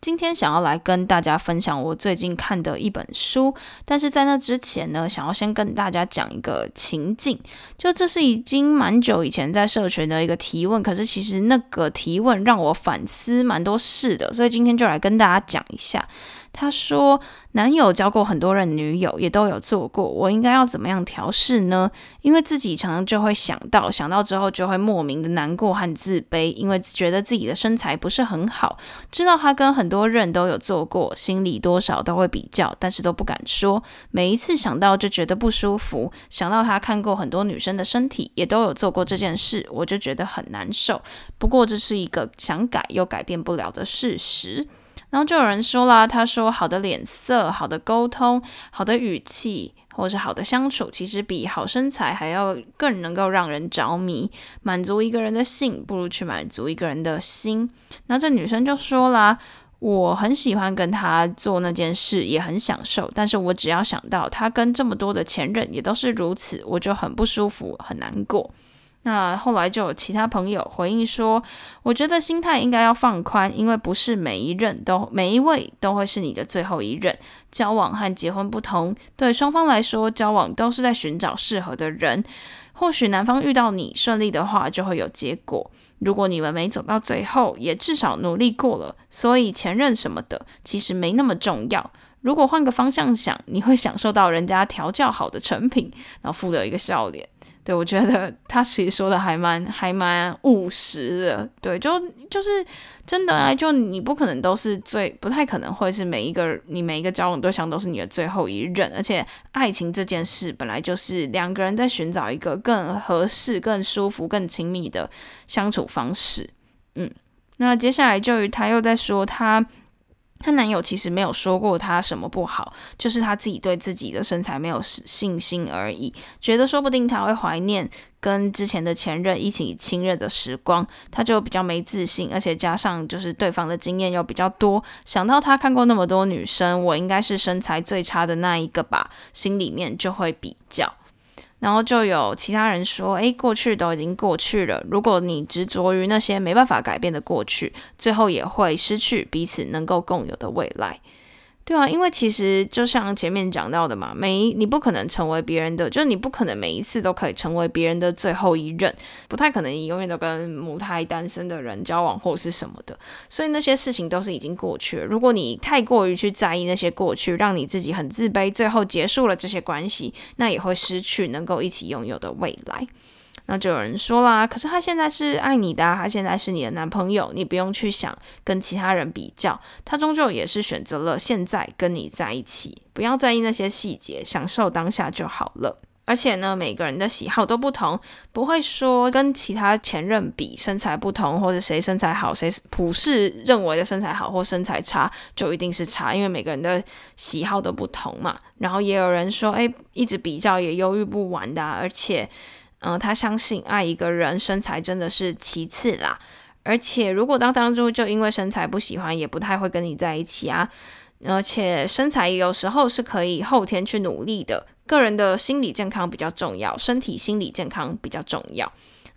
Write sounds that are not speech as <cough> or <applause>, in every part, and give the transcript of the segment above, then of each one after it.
今天想要来跟大家分享我最近看的一本书，但是在那之前呢，想要先跟大家讲一个情境，就这是已经蛮久以前在社群的一个提问，可是其实那个提问让我反思蛮多事的，所以今天就来跟大家讲一下。他说：“男友交过很多任女友，也都有做过。我应该要怎么样调试呢？因为自己常常就会想到，想到之后就会莫名的难过和自卑，因为觉得自己的身材不是很好。知道他跟很多人都有做过，心里多少都会比较，但是都不敢说。每一次想到就觉得不舒服。想到他看过很多女生的身体，也都有做过这件事，我就觉得很难受。不过这是一个想改又改变不了的事实。”然后就有人说啦，他说好的脸色、好的沟通、好的语气，或是好的相处，其实比好身材还要更能够让人着迷。满足一个人的性，不如去满足一个人的心。那这女生就说啦，我很喜欢跟他做那件事，也很享受，但是我只要想到他跟这么多的前任也都是如此，我就很不舒服，很难过。那后来就有其他朋友回应说：“我觉得心态应该要放宽，因为不是每一任都每一位都会是你的最后一任。交往和结婚不同，对双方来说，交往都是在寻找适合的人。或许男方遇到你顺利的话，就会有结果；如果你们没走到最后，也至少努力过了。所以前任什么的，其实没那么重要。如果换个方向想，你会享受到人家调教好的成品，然后附了一个笑脸。”我觉得他其实说的还蛮还蛮务实的。对，就就是真的啊，就你不可能都是最不太可能会是每一个你每一个交往对象都是你的最后一任，而且爱情这件事本来就是两个人在寻找一个更合适、更舒服、更亲密的相处方式。嗯，那接下来就他又在说他。她男友其实没有说过她什么不好，就是她自己对自己的身材没有信心而已，觉得说不定她会怀念跟之前的前任一起亲热的时光，她就比较没自信，而且加上就是对方的经验又比较多，想到她看过那么多女生，我应该是身材最差的那一个吧，心里面就会比较。然后就有其他人说：“诶，过去都已经过去了。如果你执着于那些没办法改变的过去，最后也会失去彼此能够共有的未来。”对啊，因为其实就像前面讲到的嘛，每你不可能成为别人的，就是你不可能每一次都可以成为别人的最后一任，不太可能你永远都跟母胎单身的人交往或是什么的，所以那些事情都是已经过去了。如果你太过于去在意那些过去，让你自己很自卑，最后结束了这些关系，那也会失去能够一起拥有的未来。那就有人说啦，可是他现在是爱你的，他现在是你的男朋友，你不用去想跟其他人比较，他终究也是选择了现在跟你在一起，不要在意那些细节，享受当下就好了。而且呢，每个人的喜好都不同，不会说跟其他前任比身材不同，或者谁身材好，谁普世认为的身材好或身材差就一定是差，因为每个人的喜好都不同嘛。然后也有人说，诶，一直比较也忧郁不完的，而且。嗯，他相信爱一个人身材真的是其次啦，而且如果当当初就因为身材不喜欢，也不太会跟你在一起啊。而且身材有时候是可以后天去努力的，个人的心理健康比较重要，身体心理健康比较重要。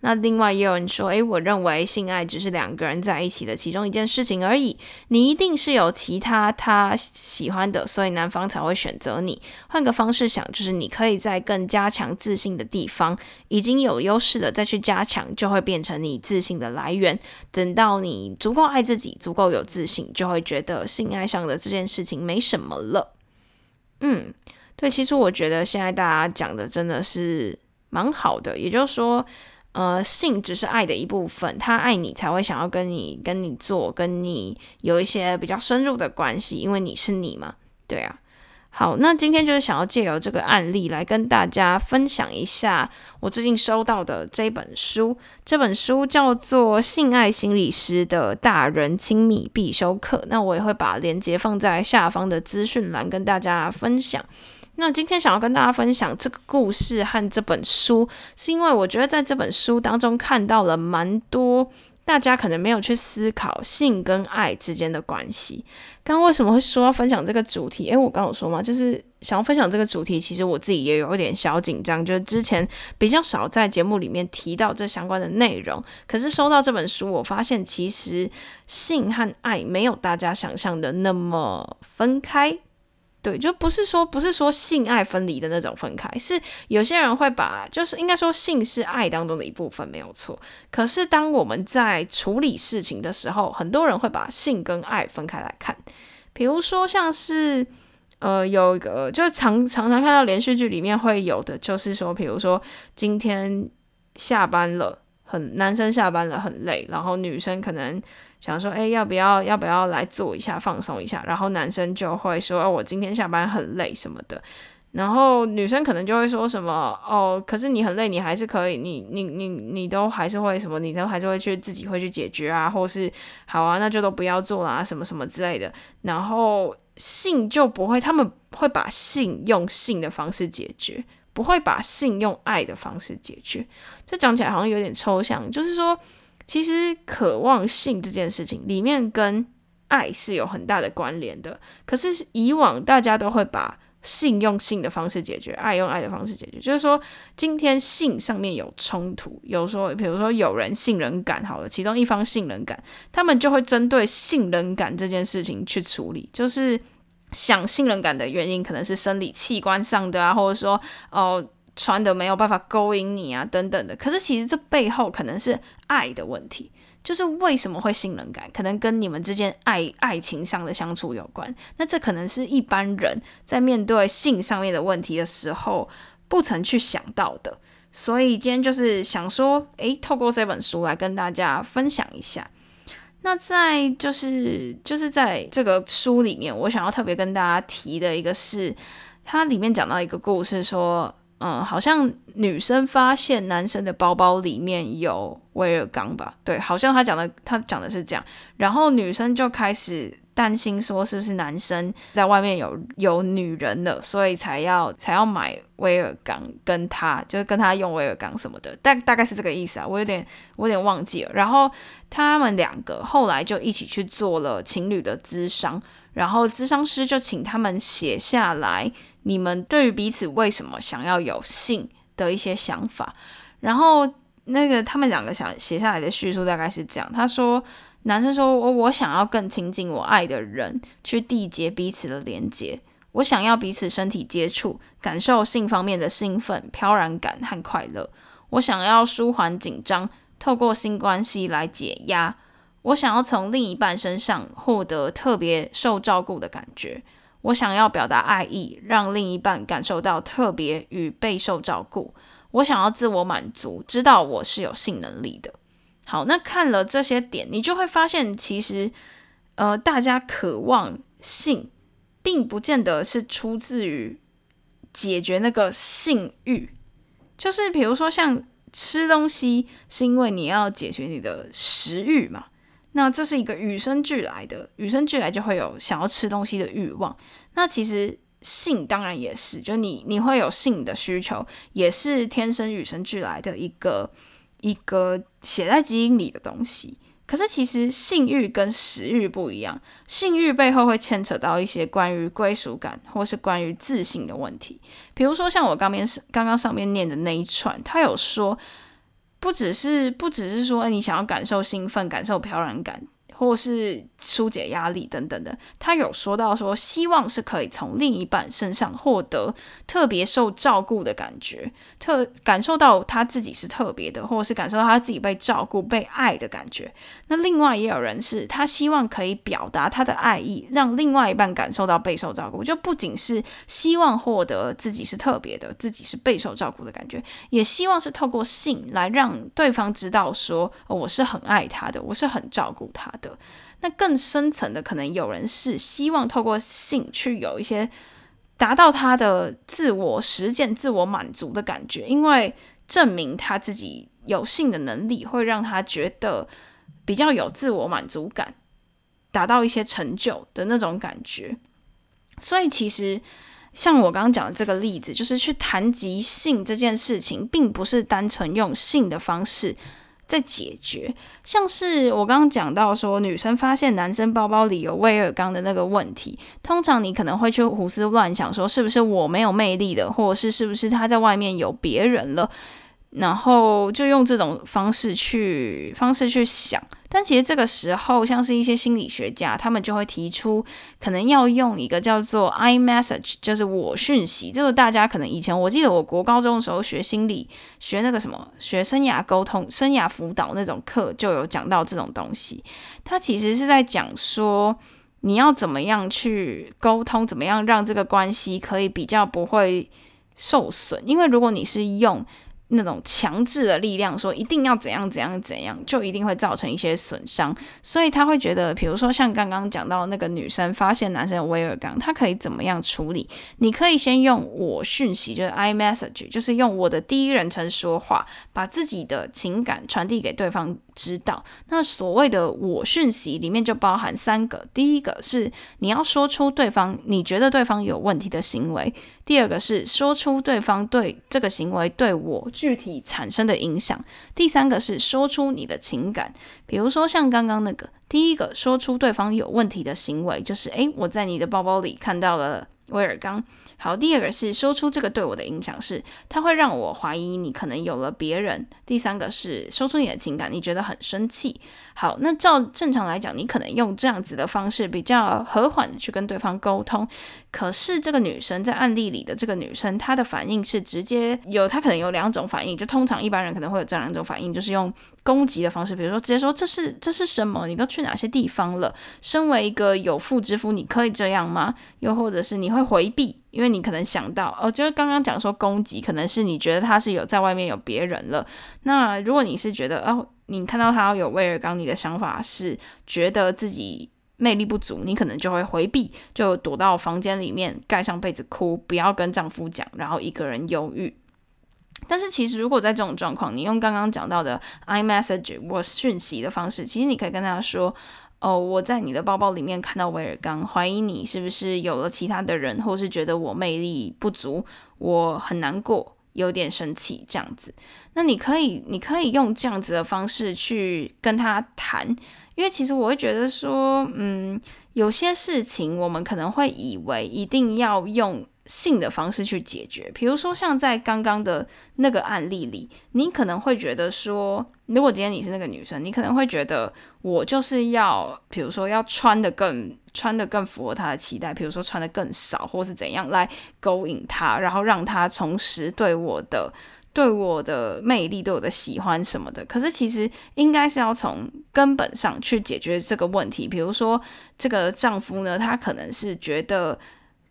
那另外也有人说，诶，我认为性爱只是两个人在一起的其中一件事情而已。你一定是有其他他喜欢的，所以男方才会选择你。换个方式想，就是你可以在更加强自信的地方已经有优势了，再去加强，就会变成你自信的来源。等到你足够爱自己，足够有自信，就会觉得性爱上的这件事情没什么了。嗯，对，其实我觉得现在大家讲的真的是蛮好的，也就是说。呃，性只是爱的一部分，他爱你才会想要跟你、跟你做、跟你有一些比较深入的关系，因为你是你嘛，对啊。好，那今天就是想要借由这个案例来跟大家分享一下我最近收到的这本书。这本书叫做《性爱心理师的大人亲密必修课》。那我也会把链接放在下方的资讯栏跟大家分享。那今天想要跟大家分享这个故事和这本书，是因为我觉得在这本书当中看到了蛮多。大家可能没有去思考性跟爱之间的关系。刚刚为什么会说要分享这个主题？诶，我刚有说嘛，就是想要分享这个主题。其实我自己也有一点小紧张，就是之前比较少在节目里面提到这相关的内容。可是收到这本书，我发现其实性和爱没有大家想象的那么分开。对，就不是说不是说性爱分离的那种分开，是有些人会把，就是应该说性是爱当中的一部分，没有错。可是当我们在处理事情的时候，很多人会把性跟爱分开来看。比如说像是，呃，有一个就是常常常看到连续剧里面会有的，就是说，比如说今天下班了，很男生下班了很累，然后女生可能。想说，哎，要不要要不要来做一下放松一下？然后男生就会说，哦，我今天下班很累什么的。然后女生可能就会说什么，哦，可是你很累，你还是可以，你你你你都还是会什么，你都还是会去自己会去解决啊，或是好啊，那就都不要做啦，什么什么之类的。然后性就不会，他们会把性用性的方式解决，不会把性用爱的方式解决。这讲起来好像有点抽象，就是说。其实，渴望性这件事情里面跟爱是有很大的关联的。可是以往大家都会把性用性的方式解决，爱用爱的方式解决。就是说，今天性上面有冲突，有说，比如说有人性能感好了，其中一方性能感，他们就会针对性能感这件事情去处理。就是想性能感的原因，可能是生理器官上的啊，或者说哦。穿的没有办法勾引你啊，等等的。可是其实这背后可能是爱的问题，就是为什么会性冷感，可能跟你们之间爱爱情上的相处有关。那这可能是一般人在面对性上面的问题的时候不曾去想到的。所以今天就是想说，诶，透过这本书来跟大家分享一下。那在就是就是在这个书里面，我想要特别跟大家提的一个是，它里面讲到一个故事说。嗯，好像女生发现男生的包包里面有威尔刚吧？对，好像他讲的，他讲的是这样。然后女生就开始担心，说是不是男生在外面有有女人了，所以才要才要买威尔刚跟他，就是跟他用威尔刚什么的。大大概是这个意思啊，我有点我有点忘记了。然后他们两个后来就一起去做了情侣的咨商，然后咨商师就请他们写下来。你们对于彼此为什么想要有性的一些想法，然后那个他们两个想写下来的叙述大概是这样：他说，男生说我我想要更亲近我爱的人，去缔结彼此的连接，我想要彼此身体接触，感受性方面的兴奋、飘然感和快乐，我想要舒缓紧张，透过性关系来解压，我想要从另一半身上获得特别受照顾的感觉。我想要表达爱意，让另一半感受到特别与备受照顾。我想要自我满足，知道我是有性能力的。好，那看了这些点，你就会发现，其实，呃，大家渴望性，并不见得是出自于解决那个性欲，就是比如说像吃东西，是因为你要解决你的食欲嘛。那这是一个与生俱来的，与生俱来就会有想要吃东西的欲望。那其实性当然也是，就你你会有性的需求，也是天生与生俱来的一个一个写在基因里的东西。可是其实性欲跟食欲不一样，性欲背后会牵扯到一些关于归属感或是关于自信的问题。比如说像我刚面刚刚上面念的那一串，他有说。不只是不只是说你想要感受兴奋、感受飘然感。或是疏解压力等等的，他有说到说，希望是可以从另一半身上获得特别受照顾的感觉，特感受到他自己是特别的，或者是感受到他自己被照顾、被爱的感觉。那另外也有人是，他希望可以表达他的爱意，让另外一半感受到备受照顾，就不仅是希望获得自己是特别的，自己是备受照顾的感觉，也希望是透过性来让对方知道说，我是很爱他的，我是很照顾他的。的那更深层的，可能有人是希望透过性去有一些达到他的自我实践、自我满足的感觉，因为证明他自己有性的能力，会让他觉得比较有自我满足感，达到一些成就的那种感觉。所以其实。像我刚刚讲的这个例子，就是去谈及性这件事情，并不是单纯用性的方式在解决。像是我刚刚讲到说，女生发现男生包包里有威尔刚的那个问题，通常你可能会去胡思乱想，说是不是我没有魅力的，或者是是不是他在外面有别人了。然后就用这种方式去方式去想，但其实这个时候，像是一些心理学家，他们就会提出，可能要用一个叫做 I message，就是我讯息。这个大家可能以前，我记得我国高中的时候学心理学那个什么学生涯沟通、生涯辅导那种课，就有讲到这种东西。它其实是在讲说，你要怎么样去沟通，怎么样让这个关系可以比较不会受损。因为如果你是用那种强制的力量，说一定要怎样怎样怎样，就一定会造成一些损伤。所以他会觉得，比如说像刚刚讲到那个女生发现男生有威尔刚，他可以怎么样处理？你可以先用我讯息，就是 I message，就是用我的第一人称说话，把自己的情感传递给对方知道。那所谓的我讯息里面就包含三个：第一个是你要说出对方你觉得对方有问题的行为；第二个是说出对方对这个行为对我。具体产生的影响。第三个是说出你的情感，比如说像刚刚那个，第一个说出对方有问题的行为，就是诶，我在你的包包里看到了威尔刚。好，第二个是说出这个对我的影响是，它会让我怀疑你可能有了别人。第三个是说出你的情感，你觉得很生气。好，那照正常来讲，你可能用这样子的方式比较和缓的去跟对方沟通。可是这个女生在案例里的这个女生，她的反应是直接有，她可能有两种反应，就通常一般人可能会有这两种反应，就是用攻击的方式，比如说直接说这是这是什么？你都去哪些地方了？身为一个有妇之夫，你可以这样吗？又或者是你会回避？因为你可能想到，哦，就是刚刚讲说攻击，可能是你觉得他是有在外面有别人了。那如果你是觉得，哦，你看到他有威尔刚，你的想法是觉得自己魅力不足，你可能就会回避，就躲到房间里面盖上被子哭，不要跟丈夫讲，然后一个人忧郁。但是其实如果在这种状况，你用刚刚讲到的 i message 我讯息的方式，其实你可以跟他说。哦，我在你的包包里面看到威尔刚，怀疑你是不是有了其他的人，或是觉得我魅力不足，我很难过，有点生气这样子。那你可以，你可以用这样子的方式去跟他谈，因为其实我会觉得说，嗯，有些事情我们可能会以为一定要用。性的方式去解决，比如说像在刚刚的那个案例里，你可能会觉得说，如果今天你是那个女生，你可能会觉得我就是要，比如说要穿的更穿的更符合他的期待，比如说穿的更少，或是怎样来勾引他，然后让他重拾对我的对我的魅力、对我的喜欢什么的。可是其实应该是要从根本上去解决这个问题，比如说这个丈夫呢，他可能是觉得。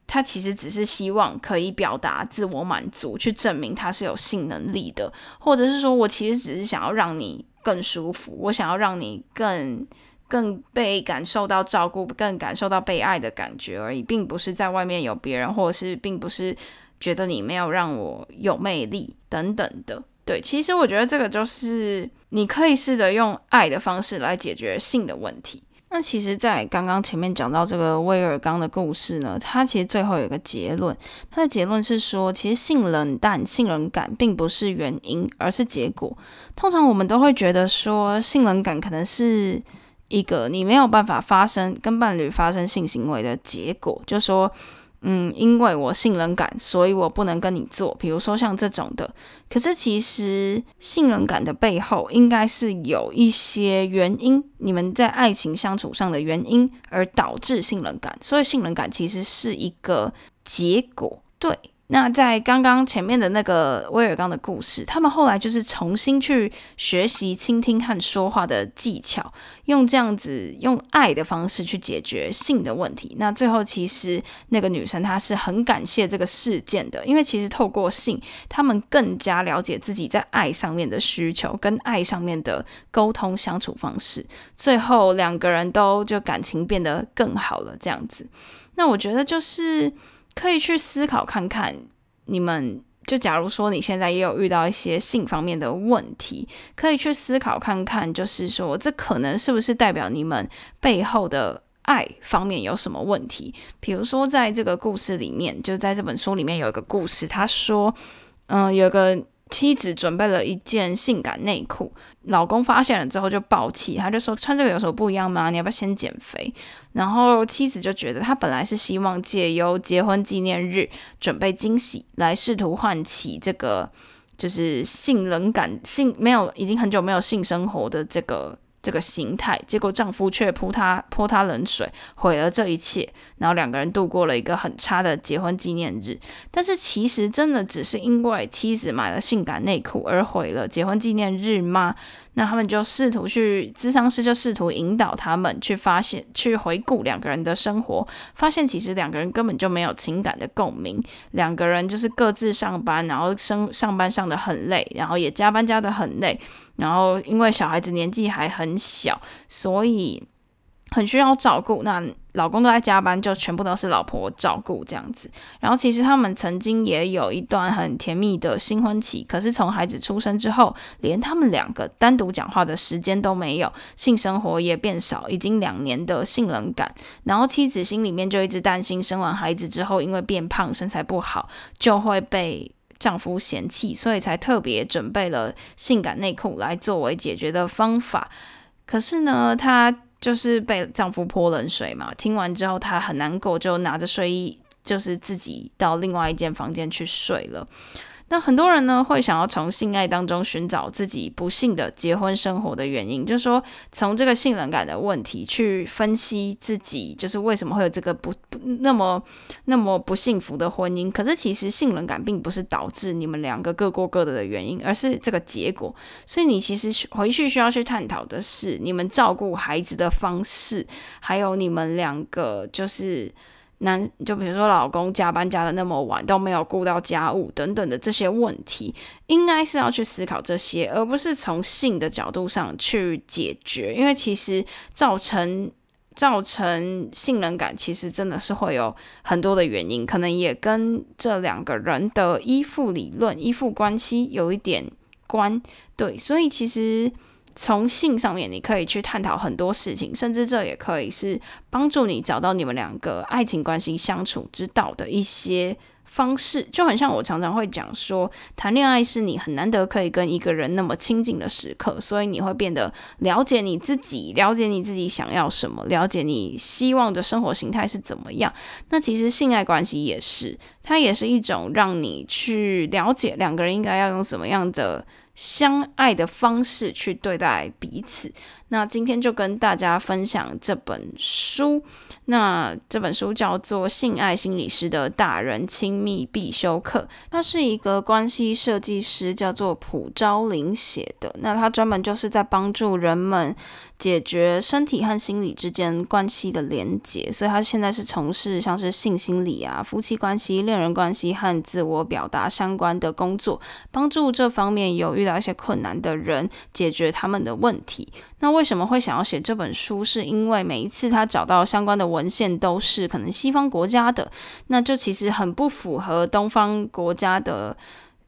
他其实只是希望可以表达自我满足，去证明他是有性能力的，或者是说我其实只是想要让你更舒服，我想要让你更更被感受到照顾，更感受到被爱的感觉而已，并不是在外面有别人，或者是并不是觉得你没有让我有魅力等等的。对，其实我觉得这个就是你可以试着用爱的方式来解决性的问题。那其实，在刚刚前面讲到这个威尔刚的故事呢，它其实最后有个结论，它的结论是说，其实性冷淡、性冷感并不是原因，而是结果。通常我们都会觉得说，性冷感可能是一个你没有办法发生跟伴侣发生性行为的结果，就说。嗯，因为我信任感，所以我不能跟你做。比如说像这种的，可是其实信任感的背后应该是有一些原因，你们在爱情相处上的原因而导致信任感，所以信任感其实是一个结果，对。那在刚刚前面的那个威尔刚的故事，他们后来就是重新去学习倾听和说话的技巧，用这样子用爱的方式去解决性的问题。那最后其实那个女生她是很感谢这个事件的，因为其实透过性，他们更加了解自己在爱上面的需求，跟爱上面的沟通相处方式。最后两个人都就感情变得更好了，这样子。那我觉得就是。可以去思考看看，你们就假如说你现在也有遇到一些性方面的问题，可以去思考看看，就是说这可能是不是代表你们背后的爱方面有什么问题？比如说在这个故事里面，就在这本书里面有一个故事，他说，嗯，有个。妻子准备了一件性感内裤，老公发现了之后就暴气，他就说穿这个有什么不一样吗？你要不要先减肥？然后妻子就觉得他本来是希望借由结婚纪念日准备惊喜来试图唤起这个就是性冷感、性没有已经很久没有性生活的这个。这个形态，结果丈夫却泼她泼她冷水，毁了这一切。然后两个人度过了一个很差的结婚纪念日。但是其实真的只是因为妻子买了性感内裤而毁了结婚纪念日吗？那他们就试图去，咨商师就试图引导他们去发现、去回顾两个人的生活，发现其实两个人根本就没有情感的共鸣。两个人就是各自上班，然后生上班上的很累，然后也加班加的很累，然后因为小孩子年纪还很小，所以。很需要照顾，那老公都在加班，就全部都是老婆照顾这样子。然后其实他们曾经也有一段很甜蜜的新婚期，可是从孩子出生之后，连他们两个单独讲话的时间都没有，性生活也变少，已经两年的性冷感。然后妻子心里面就一直担心，生完孩子之后，因为变胖、身材不好，就会被丈夫嫌弃，所以才特别准备了性感内裤来作为解决的方法。可是呢，她。就是被丈夫泼冷水嘛，听完之后她很难过，就拿着睡衣，就是自己到另外一间房间去睡了。那很多人呢会想要从性爱当中寻找自己不幸的结婚生活的原因，就是说从这个性冷感的问题去分析自己，就是为什么会有这个不不那么那么不幸福的婚姻。可是其实性冷感并不是导致你们两个各过各的的原因，而是这个结果。所以你其实回去需要去探讨的是你们照顾孩子的方式，还有你们两个就是。男就比如说老公加班加的那么晚都没有顾到家务等等的这些问题，应该是要去思考这些，而不是从性的角度上去解决。因为其实造成造成性冷感，其实真的是会有很多的原因，可能也跟这两个人的依附理论、依附关系有一点关。对，所以其实。从性上面，你可以去探讨很多事情，甚至这也可以是帮助你找到你们两个爱情关系相处之道的一些方式。就很像我常常会讲说，谈恋爱是你很难得可以跟一个人那么亲近的时刻，所以你会变得了解你自己，了解你自己想要什么，了解你希望的生活形态是怎么样。那其实性爱关系也是，它也是一种让你去了解两个人应该要用什么样的。相爱的方式去对待彼此。那今天就跟大家分享这本书。那这本书叫做《性爱心理师的大人亲密必修课》，它是一个关系设计师叫做普昭林写的。那他专门就是在帮助人们解决身体和心理之间关系的连结，所以他现在是从事像是性心理啊、夫妻关系、恋人关系和自我表达相关的工作，帮助这方面有遇到一些困难的人解决他们的问题。那为什么会想要写这本书？是因为每一次他找到相关的文献都是可能西方国家的，那就其实很不符合东方国家的，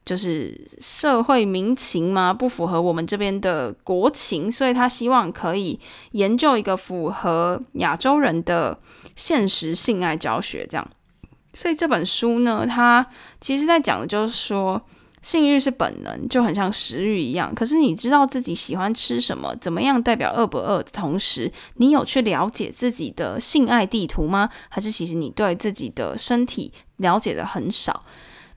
就是社会民情嘛，不符合我们这边的国情，所以他希望可以研究一个符合亚洲人的现实性爱教学，这样。所以这本书呢，它其实在讲的就是说。性欲是本能，就很像食欲一样。可是你知道自己喜欢吃什么，怎么样代表饿不饿的同时，你有去了解自己的性爱地图吗？还是其实你对自己的身体了解的很少？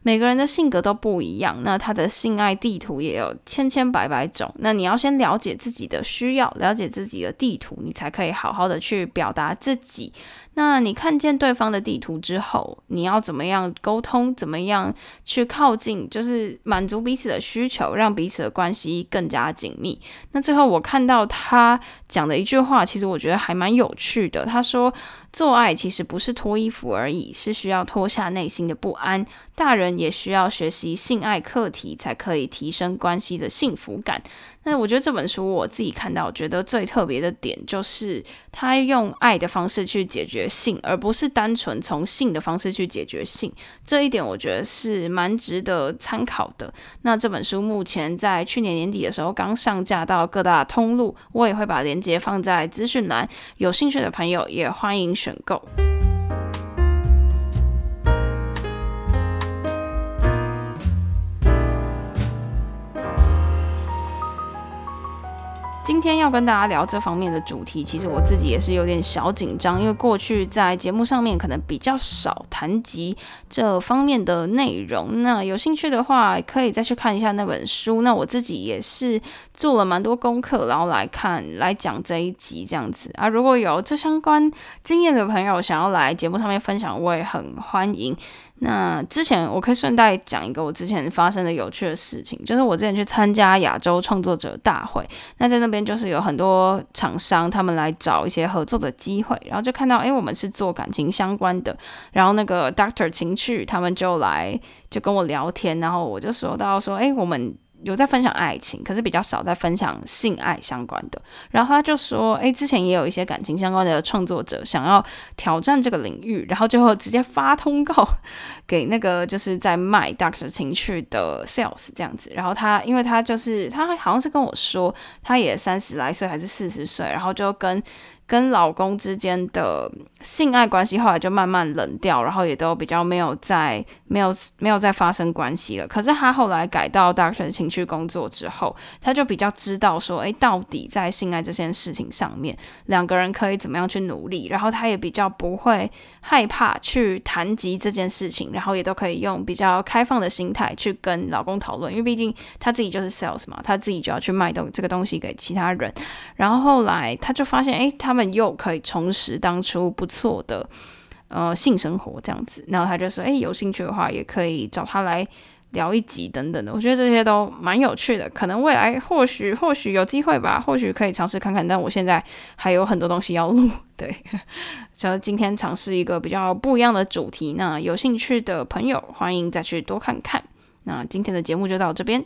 每个人的性格都不一样，那他的性爱地图也有千千百百种。那你要先了解自己的需要，了解自己的地图，你才可以好好的去表达自己。那你看见对方的地图之后，你要怎么样沟通？怎么样去靠近？就是满足彼此的需求，让彼此的关系更加紧密。那最后我看到他讲的一句话，其实我觉得还蛮有趣的。他说：“做爱其实不是脱衣服而已，是需要脱下内心的不安。大人也需要学习性爱课题，才可以提升关系的幸福感。”那我觉得这本书我自己看到，觉得最特别的点就是他用爱的方式去解决性，而不是单纯从性的方式去解决性。这一点我觉得是蛮值得参考的。那这本书目前在去年年底的时候刚上架到各大通路，我也会把链接放在资讯栏，有兴趣的朋友也欢迎选购。今天要跟大家聊这方面的主题，其实我自己也是有点小紧张，因为过去在节目上面可能比较少谈及这方面的内容。那有兴趣的话，可以再去看一下那本书。那我自己也是做了蛮多功课，然后来看来讲这一集这样子啊。如果有这相关经验的朋友想要来节目上面分享，我也很欢迎。那之前我可以顺带讲一个我之前发生的有趣的事情，就是我之前去参加亚洲创作者大会，那在那边就是有很多厂商他们来找一些合作的机会，然后就看到哎我们是做感情相关的，然后那个 Doctor 情趣他们就来就跟我聊天，然后我就说到说哎我们。有在分享爱情，可是比较少在分享性爱相关的。然后他就说：“诶，之前也有一些感情相关的创作者想要挑战这个领域，然后最后直接发通告 <laughs> 给那个就是在卖 Doctor 情趣的 Sales 这样子。然后他，因为他就是他好像是跟我说，他也三十来岁还是四十岁，然后就跟。”跟老公之间的性爱关系后来就慢慢冷掉，然后也都比较没有再没有没有再发生关系了。可是他后来改到 Doctor 情绪工作之后，他就比较知道说，哎，到底在性爱这件事情上面，两个人可以怎么样去努力。然后他也比较不会害怕去谈及这件事情，然后也都可以用比较开放的心态去跟老公讨论，因为毕竟他自己就是 sales 嘛，他自己就要去卖东这个东西给其他人。然后后来他就发现，哎，他们。又可以重拾当初不错的呃性生活这样子，然后他就说：“哎，有兴趣的话，也可以找他来聊一集等等的。”我觉得这些都蛮有趣的，可能未来或许或许有机会吧，或许可以尝试看看。但我现在还有很多东西要录，<laughs> 对，就今天尝试一个比较不一样的主题。那有兴趣的朋友，欢迎再去多看看。那今天的节目就到这边。